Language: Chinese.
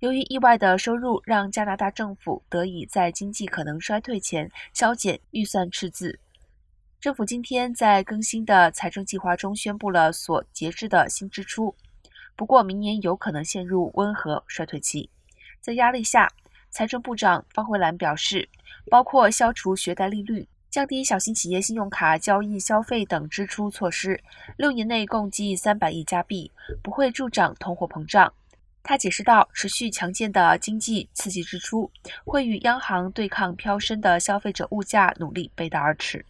由于意外的收入，让加拿大政府得以在经济可能衰退前削减预算赤字。政府今天在更新的财政计划中宣布了所节制的新支出，不过明年有可能陷入温和衰退期。在压力下，财政部长方慧兰表示，包括消除学贷利率、降低小型企业信用卡交易消费等支出措施，六年内共计三百亿加币，不会助长通货膨胀。他解释道：“持续强劲的经济刺激支出，会与央行对抗飙升的消费者物价努力背道而驰。”